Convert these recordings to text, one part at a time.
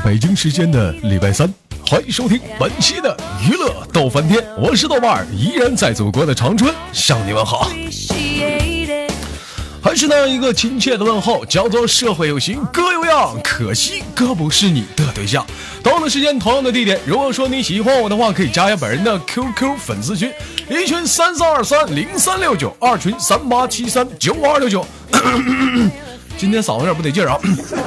北京时间的礼拜三，欢迎收听本期的娱乐逗翻天，我是豆瓣儿，依然在祖国的长春向你们好。还是那样一个亲切的问候，叫做社会有型哥有样，可惜哥不是你的对象。同样的时间，同样的地点，如果说你喜欢我的话，可以加一下本人的 QQ 粉丝群，一群三三二三零三六九，二群三八七三九五二六九。今天嗓子有点不得劲啊！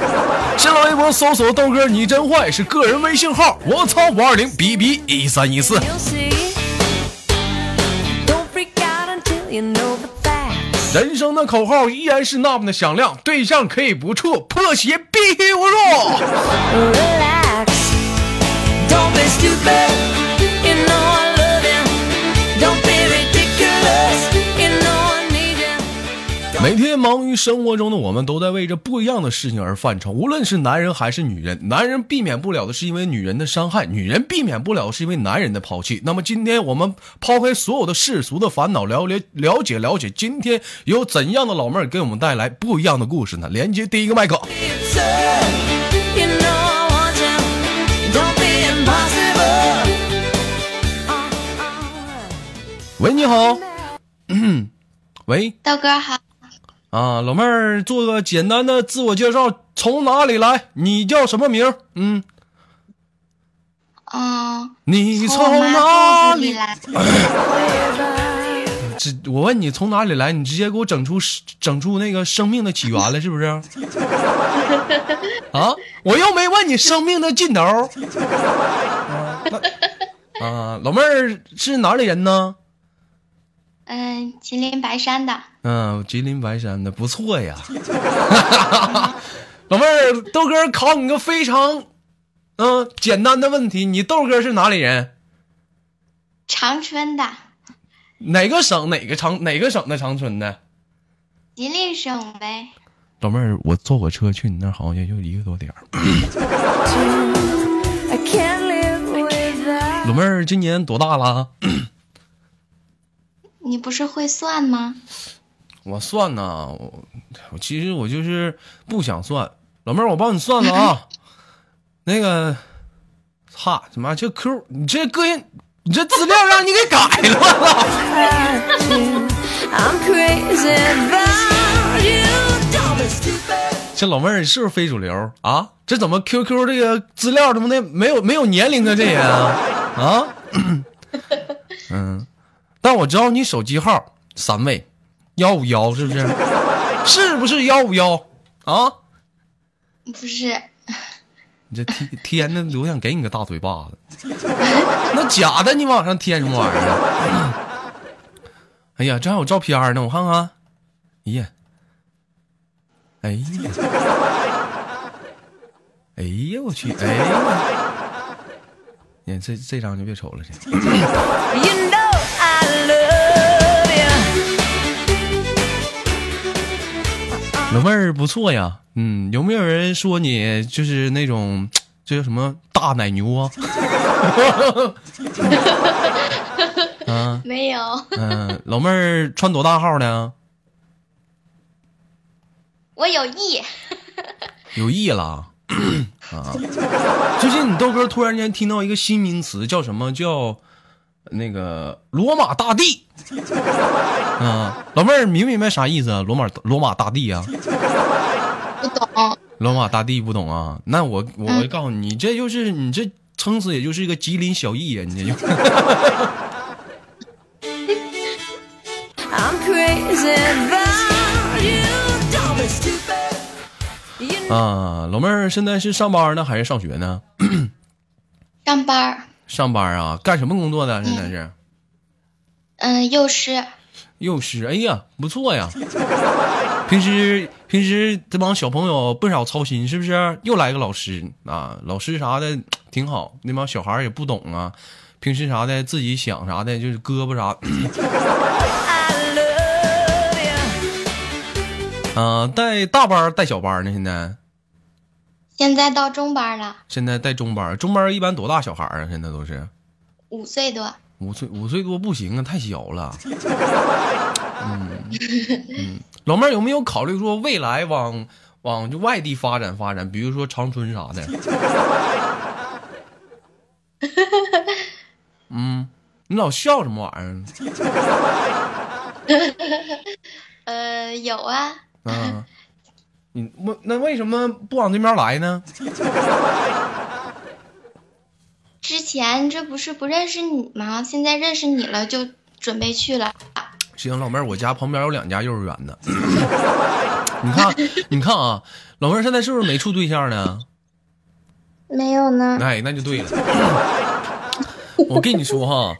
新浪微博搜索豆哥你真坏是个人微信号，我操五二零 B B 一三一四。人生的口号依然是那么的响亮，对象可以不处，破鞋必须无入。每天忙于生活中的我们，都在为着不一样的事情而犯愁。无论是男人还是女人，男人避免不了的是因为女人的伤害，女人避免不了的是因为男人的抛弃。那么今天我们抛开所有的世俗的烦恼，了了了解了解，今天有怎样的老妹儿给我们带来不一样的故事呢？连接第一个麦克。喂，你好。嗯，喂，豆哥好。啊，老妹儿，做个简单的自我介绍，从哪里来？你叫什么名？嗯，嗯，你从哪里来？这我问你从哪里来，你直接给我整出整出那个生命的起源了，是不是？啊，我又没问你生命的尽头。啊，老妹儿是哪里人呢？嗯，吉林白山的。嗯，吉林白山的不错呀。老妹儿，豆哥考你个非常嗯简单的问题，你豆哥是哪里人？长春的。哪个省？哪个长？哪个省的长春的？吉林省呗。老妹儿，我坐火车去你那儿好像也就一个多点儿。老妹儿今年多大了？你不是会算吗？我算呢，我我其实我就是不想算。老妹儿，我帮你算算啊。那个，操他妈这 Q？你这个人，你这资料让你给改了。这老妹儿是不是非主流啊？这怎么 QQ 这个资料他妈的没有没有年龄啊？这人啊啊？嗯。但我知道你手机号三位，幺五幺是不是？是不是幺五幺啊？不是。你这天天的，我想给你个大嘴巴子。那假的，你往上添什么玩意儿？哎呀，这还有照片呢，我看看。哎呀，哎呀，哎呀，我去，哎呀，你这这张就别瞅了，去。老妹儿不错呀，嗯，有没有人说你就是那种，这叫什么大奶牛啊？啊，没有。嗯，老妹儿穿多大号呢？我有意。有意了 啊！最近你豆哥突然间听到一个新名词，叫什么叫？那个罗马大帝，啊，老妹儿明不明白啥意思啊？罗马罗马大帝啊，不懂。罗马大帝不懂啊？那我我告诉你，你这就是你这撑死也就是一个吉林小艺呀，你这就。啊，老妹儿现在是上班呢还是上学呢？上班。上班啊，干什么工作的？现在是，嗯，幼师。幼师，哎呀，不错呀。平时平时这帮小朋友不少操心，是不是？又来个老师啊，老师啥的挺好。那帮小孩也不懂啊，平时啥的自己想啥的，就是胳膊啥。啊，带大班带小班呢？现在。现在到中班了。现在带中班，中班一般多大小孩啊？现在都是五岁多。五岁五岁多不行啊，太小了。嗯嗯，老妹儿有没有考虑说未来往往就外地发展发展，比如说长春啥的。嗯，你老笑什么玩意儿？呃，有啊，嗯，你为那为什么不往这边来呢？之前这不是不认识你吗？现在认识你了，就准备去了。行，老妹儿，我家旁边有两家幼儿园呢。你看，你看啊，老妹儿现在是不是没处对象呢？没有呢，哎，那就对了。我跟你说哈，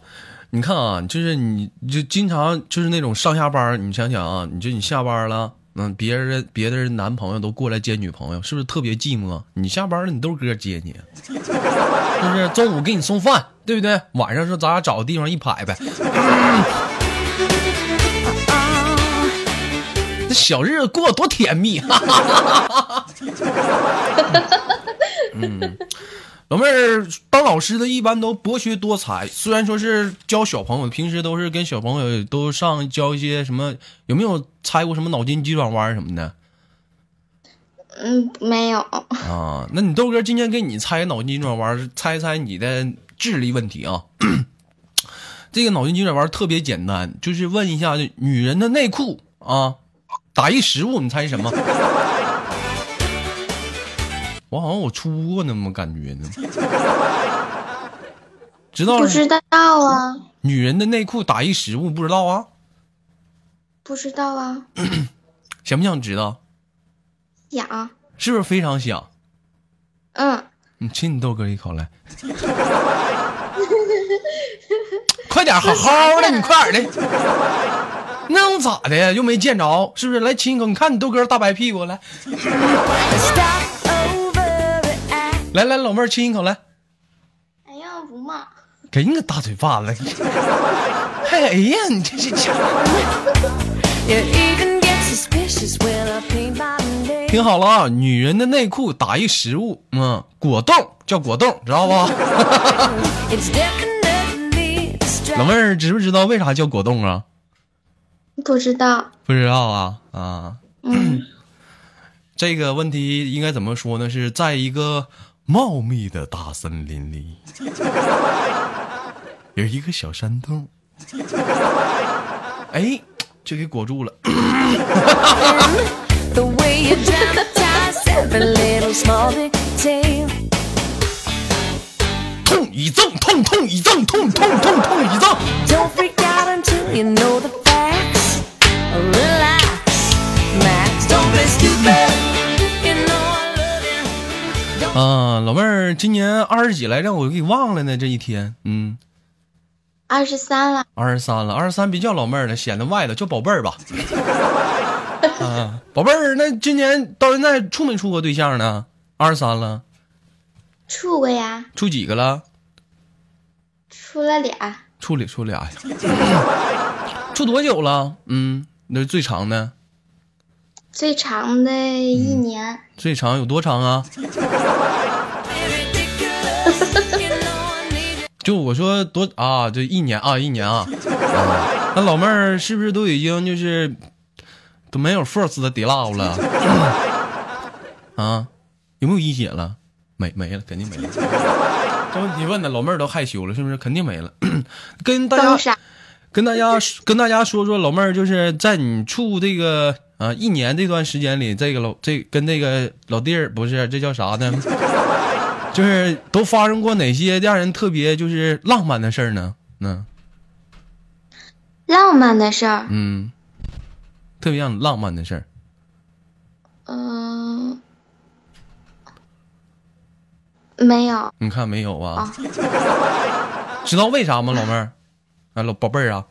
你看啊，就是你就经常就是那种上下班，你想想啊，你就你下班了，嗯，别人别的人男朋友都过来接女朋友，是不是特别寂寞？你下班了，你豆哥接你，是不是？中午给你送饭，对不对？晚上说咱俩找个地方一拍呗。这小日子过得多甜蜜！嗯，老妹儿当老师的一般都博学多才，虽然说是教小朋友，平时都是跟小朋友都上教一些什么，有没有猜过什么脑筋急转弯什么的嗯，没有。啊？那你豆哥今天给你猜脑筋急转弯，猜猜你的智力问题啊？这个脑筋急转弯特别简单，就是问一下女人的内裤啊，打一食物，你猜什么？我好像我出过那么感觉呢，知道不知道啊，女人的内裤打一实物不知道啊？不知道啊，想不想知道？想，是不是非常想？嗯，你亲你豆哥一口来，快点，好好的，你快点的。那能咋的呀？又没见着，是不是？来亲一口，你看你豆哥大白屁股，来，来来，老妹儿亲一口来，哎呀，不嘛，给你个大嘴巴子。哎哎呀，你这这这，听好了啊！女人的内裤打一食物，嗯，果冻叫果冻，知道不？老妹儿知不知道为啥叫果冻啊？不知道，不知道啊啊！嗯，这个问题应该怎么说呢？是在一个茂密的大森林里，有一个小山洞，哎，就给裹住了。痛一挣，痛痛一挣，痛痛痛痛一挣。啊，老妹儿今年二十几来着，我给忘了呢。这一天，嗯，二十三了，二十三了，二十三别叫老妹儿了，显得外头叫宝贝儿吧。啊，宝贝儿，那今年到现在处没处过对象呢？二十三了，处过呀，处几个了？处了俩，处里处俩呀。处多久了？嗯，那是最长的，最长的一年，最长有多长啊. 就我说多啊，就一年啊，一年啊。啊那老妹儿是不是都已经就是都没有 first 的 d l o 了？啊，有没有一姐了？没没了，肯定没了。这问题问的老妹儿都害羞了，是不是？肯定没了。跟大家，跟大家跟大家说说，老妹儿就是在你处这个啊一年这段时间里，这个老这跟那个老弟儿不是这叫啥呢？就是都发生过哪些让人特别就是浪漫的事儿呢？嗯浪漫的事儿，嗯，特别让你浪漫的事儿。嗯、没有你看没有啊？啊，知道为啥吗，老妹儿？啊，老宝贝儿啊。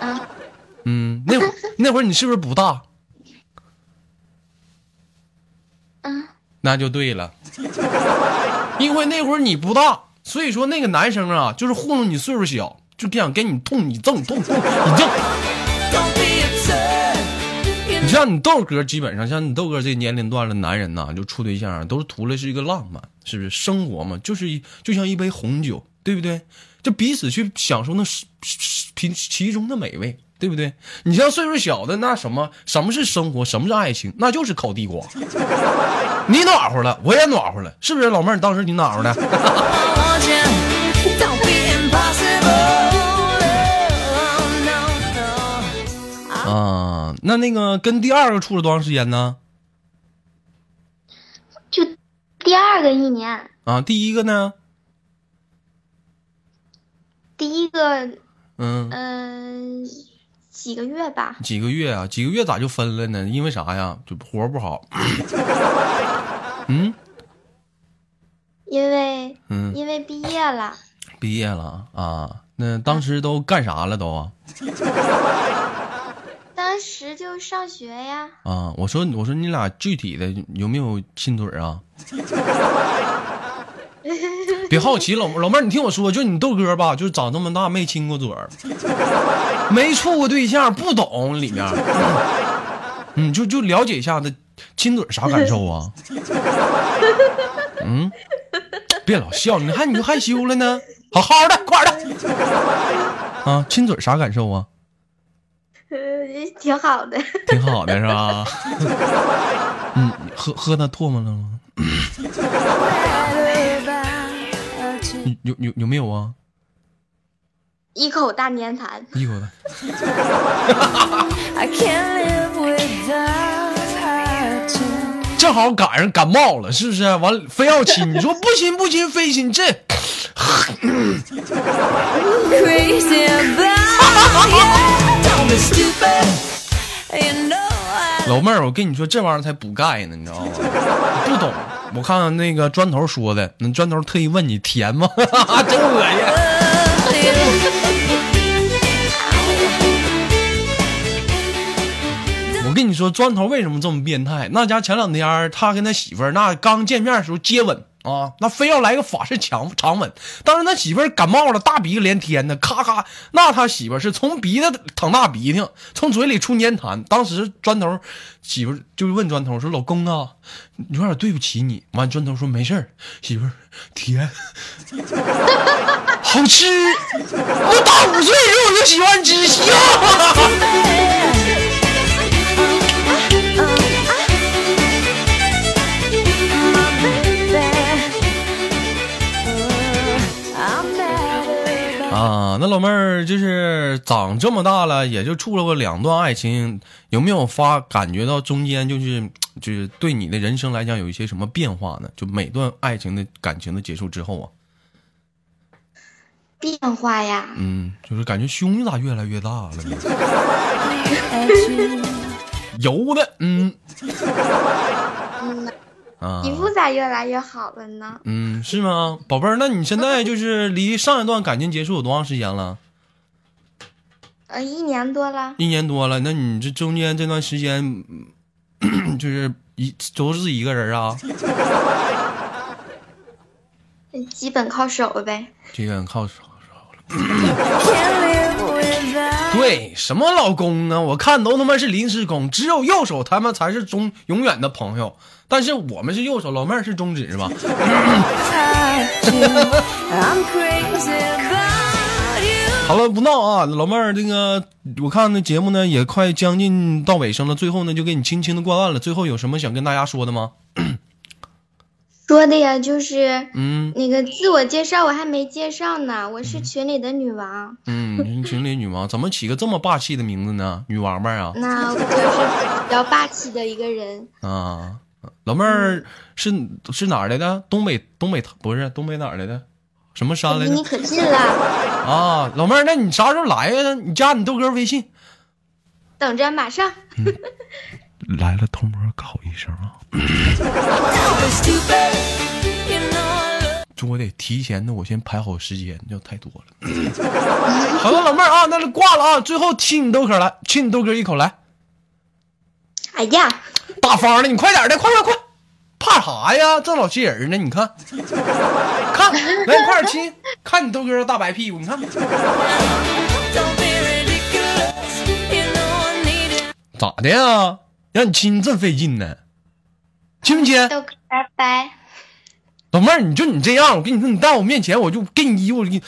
啊，嗯，那会儿那会儿你是不是不大？嗯，那就对了，因为那会儿你不大，所以说那个男生啊，就是糊弄你岁数小，就想给你痛你赠痛痛你赠。Don't be absurd. You 你像你豆哥，基本上像你豆哥这年龄段的男人呐，就处对象啊都是图的是一个浪漫，是不是？生活嘛，就是一就像一杯红酒，对不对？就彼此去享受那是是其其中的美味，对对不对？你像岁数小的，那什么什么是生活，什么是爱情，那就是烤地瓜。你暖和了，我也暖和了，是不是？老妹儿，你当时你暖和的. 啊，那那个跟第二个处了多长时间呢？就第二个一年，啊，第一个呢？第一个嗯，嗯、几个月吧，几个月啊？几个月咋就分了呢？因为啥呀？就活不好。嗯因为嗯，因为毕业了，毕业了啊？那当时都干啥了都啊？当时就上学呀，啊，我说我说你俩具体的有没有亲嘴儿啊？别好奇，老老妹儿，你听我说，就你豆哥吧，就是长这么大没亲过嘴儿，没处过对象，不懂里面。嗯，就就了解一下子亲嘴儿啥感受啊？嗯，别老笑，你看你就害羞了呢，好好的，快点的。啊，亲嘴儿啥感受啊？呃，挺好的。挺好的是吧？嗯，喝喝那唾沫了吗？有有有没有啊？一口大粘痰，一口的。正好赶上感冒了，是不是？完了非要亲，你说不亲不亲非亲这。老妹儿，我跟你说，这玩意儿才补钙呢，你知道吗？不懂。我看看那个砖头说的，那砖头特意问你甜吗？真恶心。我跟你说，砖头为什么这么变态？那家前两天他跟他媳妇那刚见面的时候接吻啊，那非要来个法式强长吻。当时他媳妇感冒了，大鼻子连天的，咔咔，那他媳妇是从鼻子淌大鼻涕，从嘴里出粘痰。当时砖头媳妇儿就问砖头说：“老公啊，有点对不起你。”完，砖头说：“没事儿，媳妇儿甜，好吃。我打五岁时候我就喜欢吃，笑。”老妹儿就是长这么大了，也就处了过两段爱情，有没有发感觉到中间就是就是对你的人生来讲有一些什么变化呢？就每段爱情的感情的结束之后啊，变化呀，嗯，就是感觉胸咋越来越大了呢 油的，嗯嗯，啊，皮肤咋越来越好了呢？嗯，是吗，宝贝儿？那你现在就是离上一段感情结束有多长时间了？呃，一年多了，一年多了。那你这中间这段时间，嗯 就是一都是一个人啊？基本靠手呗。基本靠手。对，什么老公啊？我看都他妈是临时工，只有右手他们才是中永远的朋友。但是我们是右手，老妹儿是中指是吧. 好了，不闹啊，老妹儿，这个我看那节目呢也快将近到尾声了，最后呢就给你轻轻的挂断了。最后有什么想跟大家说的吗？说的呀，就是嗯那个自我介绍我还没介绍呢，我是群里的女王。嗯，群里女王，怎么起个这么霸气的名字呢？女王八啊那我就是比较霸气的一个人，啊！老妹儿是是哪儿来的？东北东北不是东北哪儿来的？什么山来的离你？可近了。啊，老妹儿，那你啥时候来呀？你加你豆哥微信。等着，马上。来了，偷摸告一声啊 这我得提前的，我先排好时间，要太多了。好了，老妹儿啊，那就挂了啊。最后亲你豆哥来，亲你豆哥一口来，哎呀，大方的，你快点的，快快快，怕啥呀？这老些人呢，你看，看，来你快点亲，看你豆哥大白屁股，你看.咋的呀？让你亲真费劲呢，亲不亲？拜拜。老妹儿，你就你这样，我跟你说，你到我面前，我就给你衣服，给你。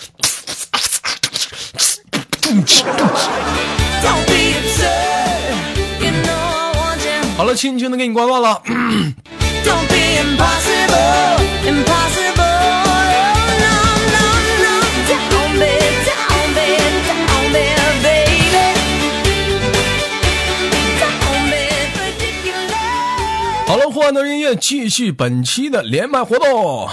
好了，轻轻的给你挂断了。Ridiculous. 好了，欢乐音乐继续本期的连麦活动。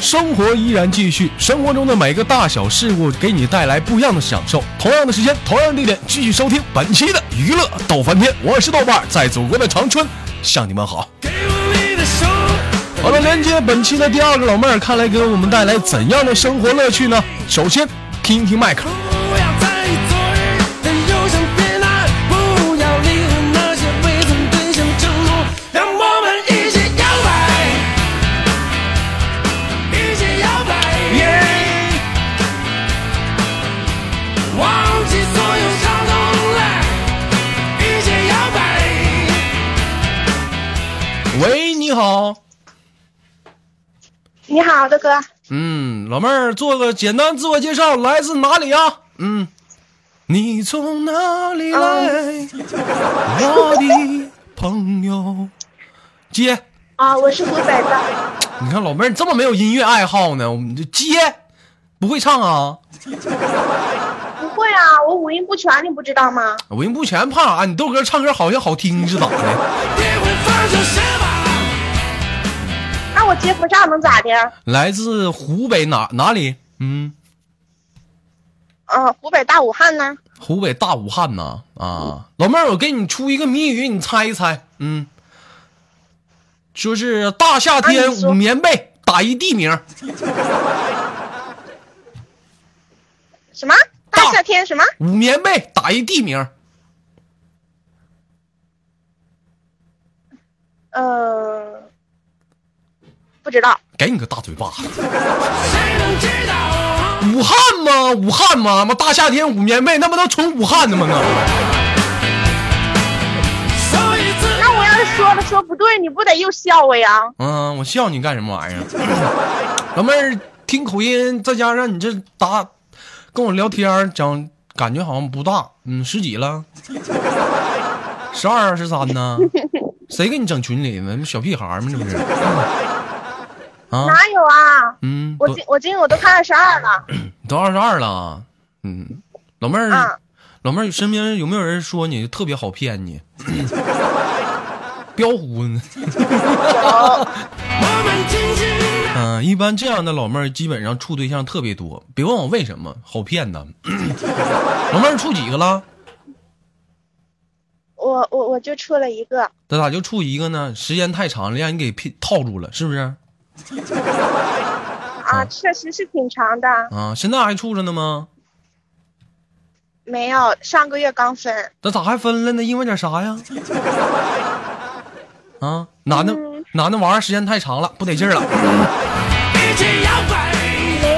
生活依然继续，生活中的每个大小事物给你带来不一样的享受。同样的时间，同样的地点，继续收听本期的娱乐逗翻天。我是豆瓣，在祖国的长春向你们好。好了，连接本期的第二个老妹儿，看来给我们带来怎样的生活乐趣呢？首先，听听麦克。不要在意昨日的忧伤别难，不要理会那些未曾兑现的承诺，让我们一起摇摆，一起摇摆，忘记所有伤痛来，一起摇摆。喂，你好。你好，豆哥，嗯，老妹儿做个简单自我介绍，来自哪里呀？嗯，你从哪里来，我的朋友？接，啊，我是湖北的，你看老妹儿你这么没有音乐爱好呢，我们就接，不会唱啊？不会啊，我五音不全，你不知道吗？五音不全，怕啥？你豆哥唱歌好像好听是咋的？接不上能咋的？来自湖北哪哪里？嗯，嗯、湖北大武汉呢？湖北大武汉呢。啊，老妹儿，我给你出一个谜语，你猜一猜。嗯，说是大夏天捂棉被打一地名。什么？大夏天什么？捂棉被打一地名，呃，不知道。给你个大嘴巴？武汉吗？武汉吗？妈大夏天捂棉被，那不都纯武汉的吗？那我要是说了说不对，你不得又笑我呀？嗯，我笑你干什么玩意儿？老妹儿听口音，再加上你这答跟我聊天儿讲，感觉好像不大，嗯，十几了，十二十三呢？谁给你整群里呢？小屁孩儿吗？这不是？啊，哪有啊？嗯，我今我今我都快二十二了。都二十二了，嗯，老妹儿，啊老妹儿身边有没有人说你特别好骗你？标虎 嗯、一般这样的老妹儿基本上处对象特别多，别问我为什么，好骗的。老妹儿处几个了？我我我就处了一个，那咋就处一个呢？时间太长了，让你给骗套住了，是不是？啊，确实是挺长的，啊，现在还处着呢吗？没有上个月刚分。那咋还分了呢？因为点啥呀？啊，男的嗯男的玩儿时间太长了，不得劲儿了。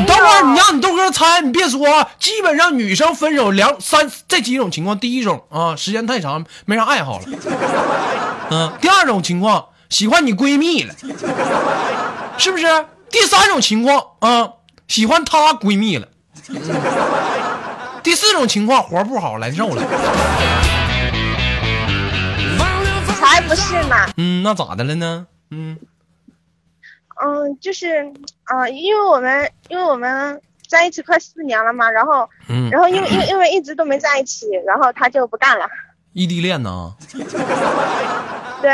等会儿，你让你豆哥猜，你别说啊。基本上女生分手两三这几种情况，第一种啊，时间太长，没啥爱好了。嗯、第二种情况，喜欢你闺蜜了，是不是？第三种情况啊，喜欢她闺蜜了。嗯第四种情况，活不好难受了。才不是呢，嗯，那咋的了呢？嗯嗯，就是啊、因为我们因为我们在一起快四年了嘛，然后嗯，然后因为因为因为一直都没在一起，然后他就不干了。异地恋呢？对，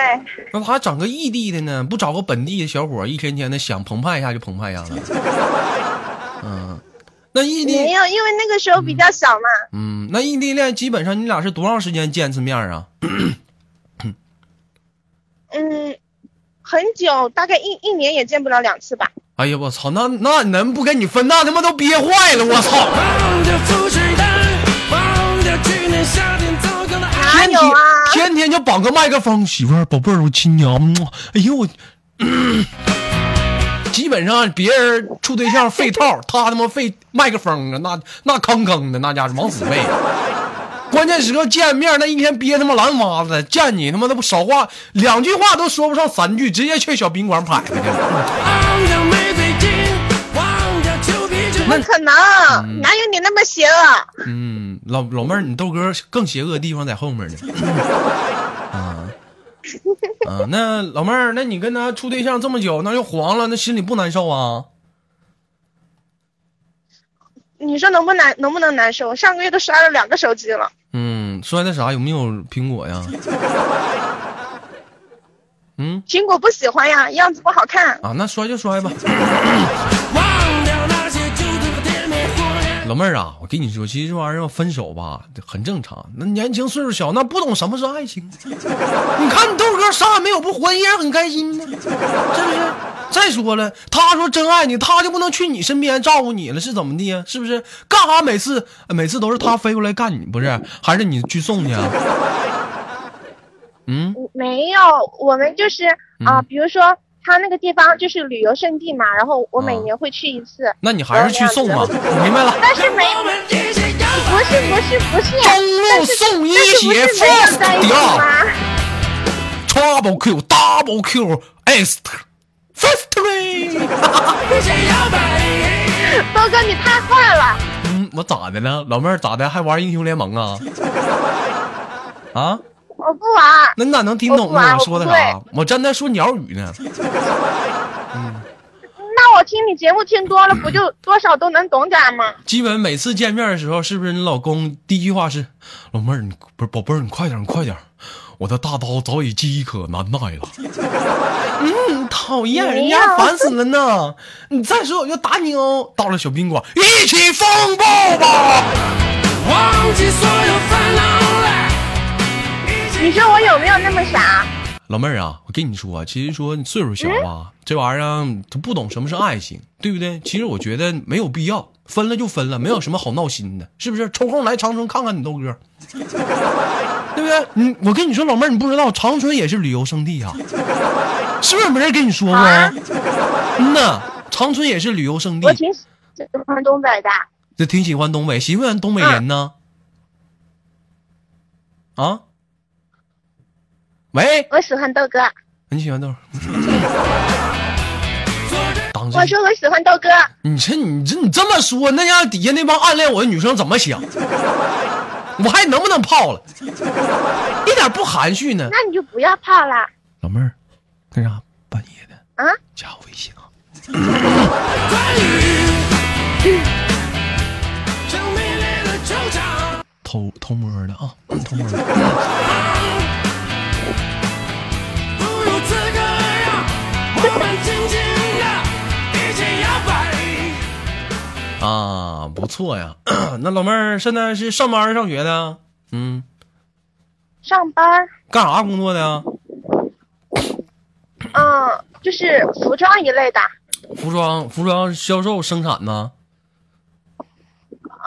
那咋还整个异地的呢？不找个本地的小伙，一天天的想澎湃一下就澎湃一下子。嗯，那异地没有，因为那个时候比较小嘛，嗯，那异地恋基本上你俩是多长时间见一次面啊？嗯，很久，大概一一年也见不了两次吧。哎呀，我操，那那能不跟你分？那他妈都憋坏了，我操！天天天？天天就绑个麦克风，媳妇儿，宝贝儿，我亲你啊！嗯哎呦我，基本上别人处对象费套，他他妈费麦克风啊，那那坑坑的，那家伙往死费。关键时刻见面，那一天憋他妈蓝娃子，见你他妈的不少话，两句话都说不上三句，直接去小宾馆拍去了。不可能，哪有你那么邪恶？嗯，老老妹儿，你豆哥更邪恶的地方在后面呢。啊啊，那老妹儿，那你跟他处对象这么久，那又黄了，那心里不难受啊？你说能不难能不能难受？上个月都摔了两个手机了。嗯，摔的啥？有没有苹果呀？嗯苹果不喜欢呀，样子不好看。啊，那摔就摔吧。老妹儿啊，我跟你说，其实这玩意儿要分手吧，很正常。那年轻岁数小，那不懂什么是爱情。你看你豆哥啥也没有，不活也很开心呢，是不是？再说了，他说真爱你，他就不能去你身边照顾你了，是怎么的呀？是不是？干啥每次每次都是他飞过来干你，不是？还是你去送去啊？嗯没有，我们就是啊、比如说他那个地方就是旅游胜地嘛，然后我每啊年会去一次。那你还是去送吧，我明白了。但是没不是不是不是，中路送一但是不血是没有在一起，first 吗？Trouble Q Double Q Est Firstly。一起摇摆。豆哥你太坏了，嗯，我咋的了？老妹儿咋的？还玩英雄联盟啊？啊？我不玩。那你咋能听懂呢？我说的啥？我真在说鸟语呢。嗯那我听你节目听多了，不就多少都能懂点吗？基本每次见面的时候，是不是你老公第一句话是：“老妹儿，你不是宝贝儿，你快点，你快点，我的大刀早已饥渴难耐了。”嗯，讨厌，人家烦死了呢。你再说我就打你哦。到了小宾馆，一起风暴吧。忘记所有烦恼来。你说我有没有那么傻？老妹儿啊，我跟你说，其实说你岁数小啊，这玩意儿他不懂什么是爱情，对不对？其实我觉得没有必要，分了就分了，没有什么好闹心的，是不是？抽空来长春看看你豆哥，对不对？你我跟你说，老妹儿，你不知道长春也是旅游胜地啊，是不是没人跟你说过？嗯呐，长春也是旅游胜地我，挺喜欢东北的。这挺喜欢东北，喜欢东北人呢？啊？喂，我喜欢豆哥，你喜欢豆？当我说我喜欢豆哥，你这你这你这么说，那让底下那帮暗恋我的女生怎么想？我还能不能泡了？一点不含蓄呢。那你就不要泡了。老妹儿，干啥半夜的？啊，加我微信啊！偷偷摸的啊，偷摸的。啊，不错呀。那老妹儿现在是上班上学的？嗯，上班，干啥工作的呀？嗯，就是服装一类的，服装服装销售生产呢？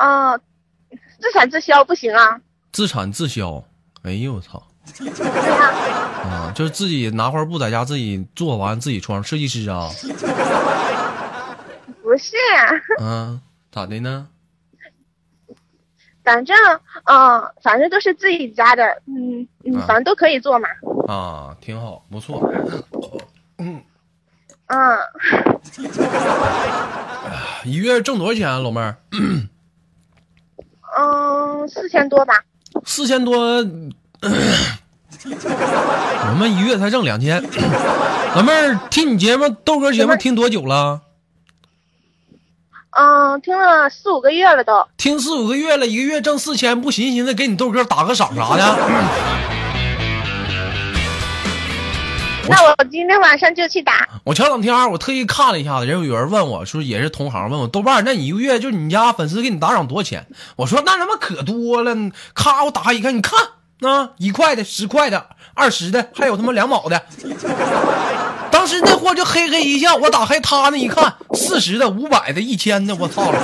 嗯，自产自销不行啊。自产自销。哎呦我操！啊，就是自己拿块布在家自己做完自己穿，设计师啊。不是，嗯，咋的呢？反正嗯，反正都是自己家的，嗯嗯，啊反正都可以做嘛。啊，挺好，不错。嗯，一月挣多少钱啊，老妹儿？嗯，四千多吧。四千多。我们一月才挣两千。老妹儿，听你节目，豆哥节目听多久了？嗯，听了四五个月了都。听四五个月了，一个月挣四千，不寻思寻思给你豆哥打个赏啥的？那我今天晚上就去打。我前两天我特意看了一下子，人有人问我说，也是同行问我豆瓣，那你一个月就你家粉丝给你打赏多少钱？我说那他妈可多了，咔我打开一看，你看啊，一块的、十块的、二十的，还有他妈两毛的。当时那货就嘿嘿一笑，我打开他那一看，四十的、五百的、一千的，我操了！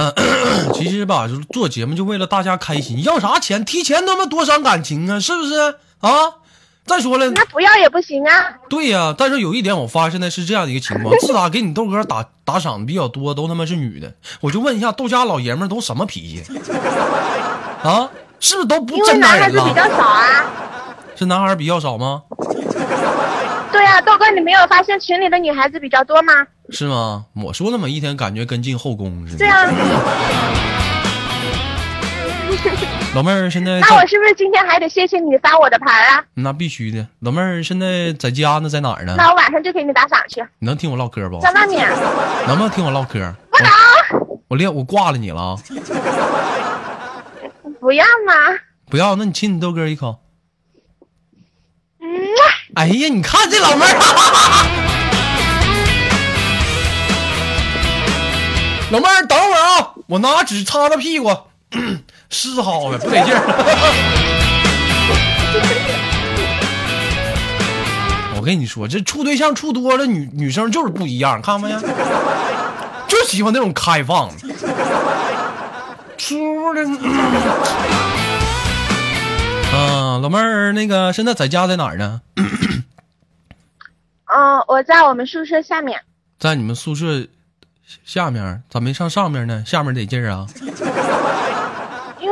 嗯，其实吧，就是做节目就为了大家开心，要啥钱？提钱他妈多伤感情啊，是不是啊？再说了，那不要也不行啊。对呀、但是有一点我发现的是这样的一个情况，自打给你豆哥打打赏的比较多，都他妈是女的。我就问一下，豆家老爷们都什么脾气啊？是不是都不真男人男孩子比较？少啊。是男孩比较少吗？对呀、豆哥，你没有发现群里的女孩子比较多吗？是吗？我说了嘛一天，感觉跟进后宫似的。对啊，老妹儿现在那我是不是今天还得谢谢你发我的牌啊？那必须的。老妹儿现在在家呢，在哪儿呢？那我晚上就给你打赏去，你能听我唠嗑不？在外面。能不能听我唠嗑？不能，我我练我挂了你了啊！不要嘛。不要，那你亲你豆哥一口。嗯，哎呀，你看这老妹儿，老妹儿，等会儿啊，我拿纸擦擦屁股，湿好了，不得劲儿。我跟你说，这处对象处多了，女女生就是不一样，看没呀？就喜欢那种开放的，出的。嗯，老妹儿，那个现在在家在哪儿呢？嗯，我在我们宿舍下面。在你们宿舍下面，咋没上上面呢？下面得劲儿啊！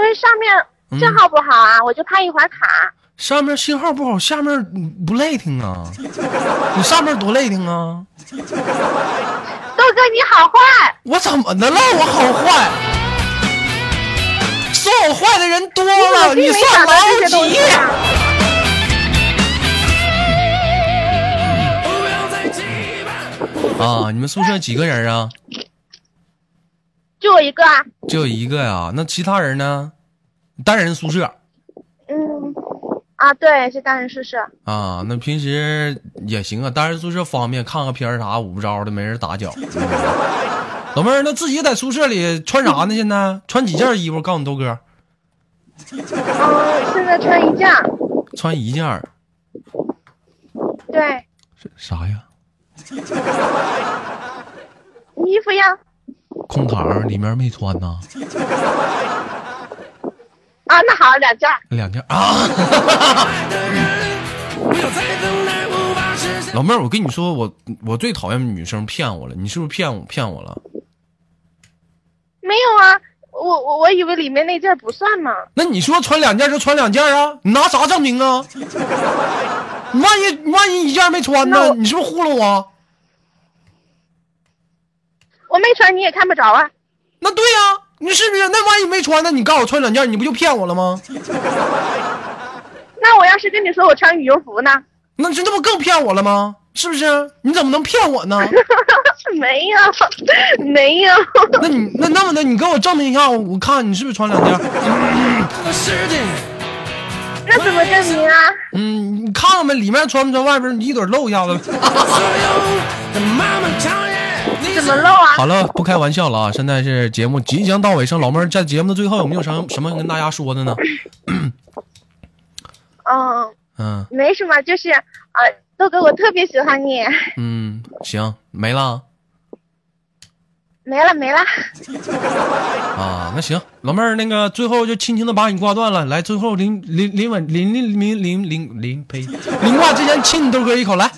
因为上面信号不好啊，我就怕一会儿卡。上面信号不好，下面不累挺啊！你上面多累挺啊！豆哥你好坏，我怎么的了？我好坏？说我坏的人多了，你算老几？啊。你们宿舍几个人啊？就我一个啊。就我一个呀、那其他人呢？单人宿舍嗯，啊，对，是单人宿舍。啊。那平时也行啊，单人宿舍方便，看个片儿啥，捂着的，没人打搅。老妹儿，那自己在宿舍里穿啥呢？现在穿几件衣服？告诉你豆哥，嗯，现在穿一件。穿一件儿对，啥呀？衣服呀。空膛里面没穿呐，啊，那好，两件。两件啊。老妹儿，我跟你说，我我最讨厌女生骗我了，你是不是骗我骗我了？没有啊，我我我以为里面那件不算嘛。那你说穿两件就穿两件啊？你拿啥证明啊？你 万一万一一件没穿呢？你是不是糊弄我？我没穿，你也看不着啊。那对呀、你是不是？那万一没穿呢？你告诉我穿两件，你不就骗我了吗？那我要是跟你说我穿羽绒服呢？那这这不更骗我了吗？是不是？你怎么能骗我呢？没有，没有。那你那那么的，你给我证明一下，我我看你是不是穿两件？那怎么证明啊？嗯，你看看呗，里面穿不穿，外边你一腿露一下子。怎么漏啊？好了，不开玩笑了啊！现在是节目即将到尾声，老妹儿在节目的最后有没有什么什么跟大家说的呢？嗯，嗯没什么，就是啊，豆哥，我特别喜欢你。嗯，行，没了没了没了，啊。那行，老妹儿，那个最后就轻轻的把你挂断了。来，最后临临临吻临临临临临临呸，临挂之前亲你豆哥一口，来，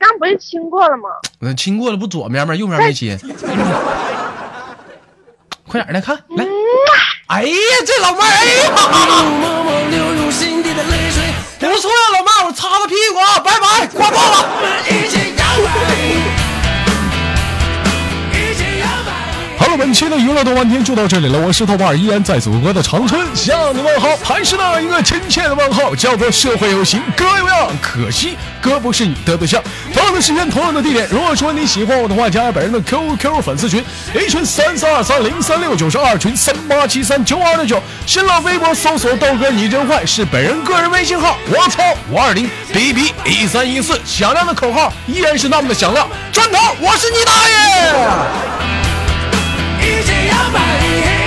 刚不是亲过了吗？那亲过了不左面吗？右面没亲。快点的看来。哎呀，这老妹儿，哎呀，不错呀，老妹儿，我擦擦屁股啊，拜拜，挂爆了。本期的娱乐多半天就到这里了。我是豆瓣，依然在祖国的长春向你问好，还是那一个亲切的问候，叫做社会有形哥有样，可惜哥不是你的对象。同样的时间，同样的地点。如果说你喜欢我的话，加入本人的 QQ 粉丝群，A 群三三二三零三六九，十二群三八七三九二六九。新浪微博搜索豆哥你真坏，是本人个人微信号。我操五二零 B B 一三一四，响亮的口号依然是那么的响亮。砖头，我是你大爷！Yeah, my head.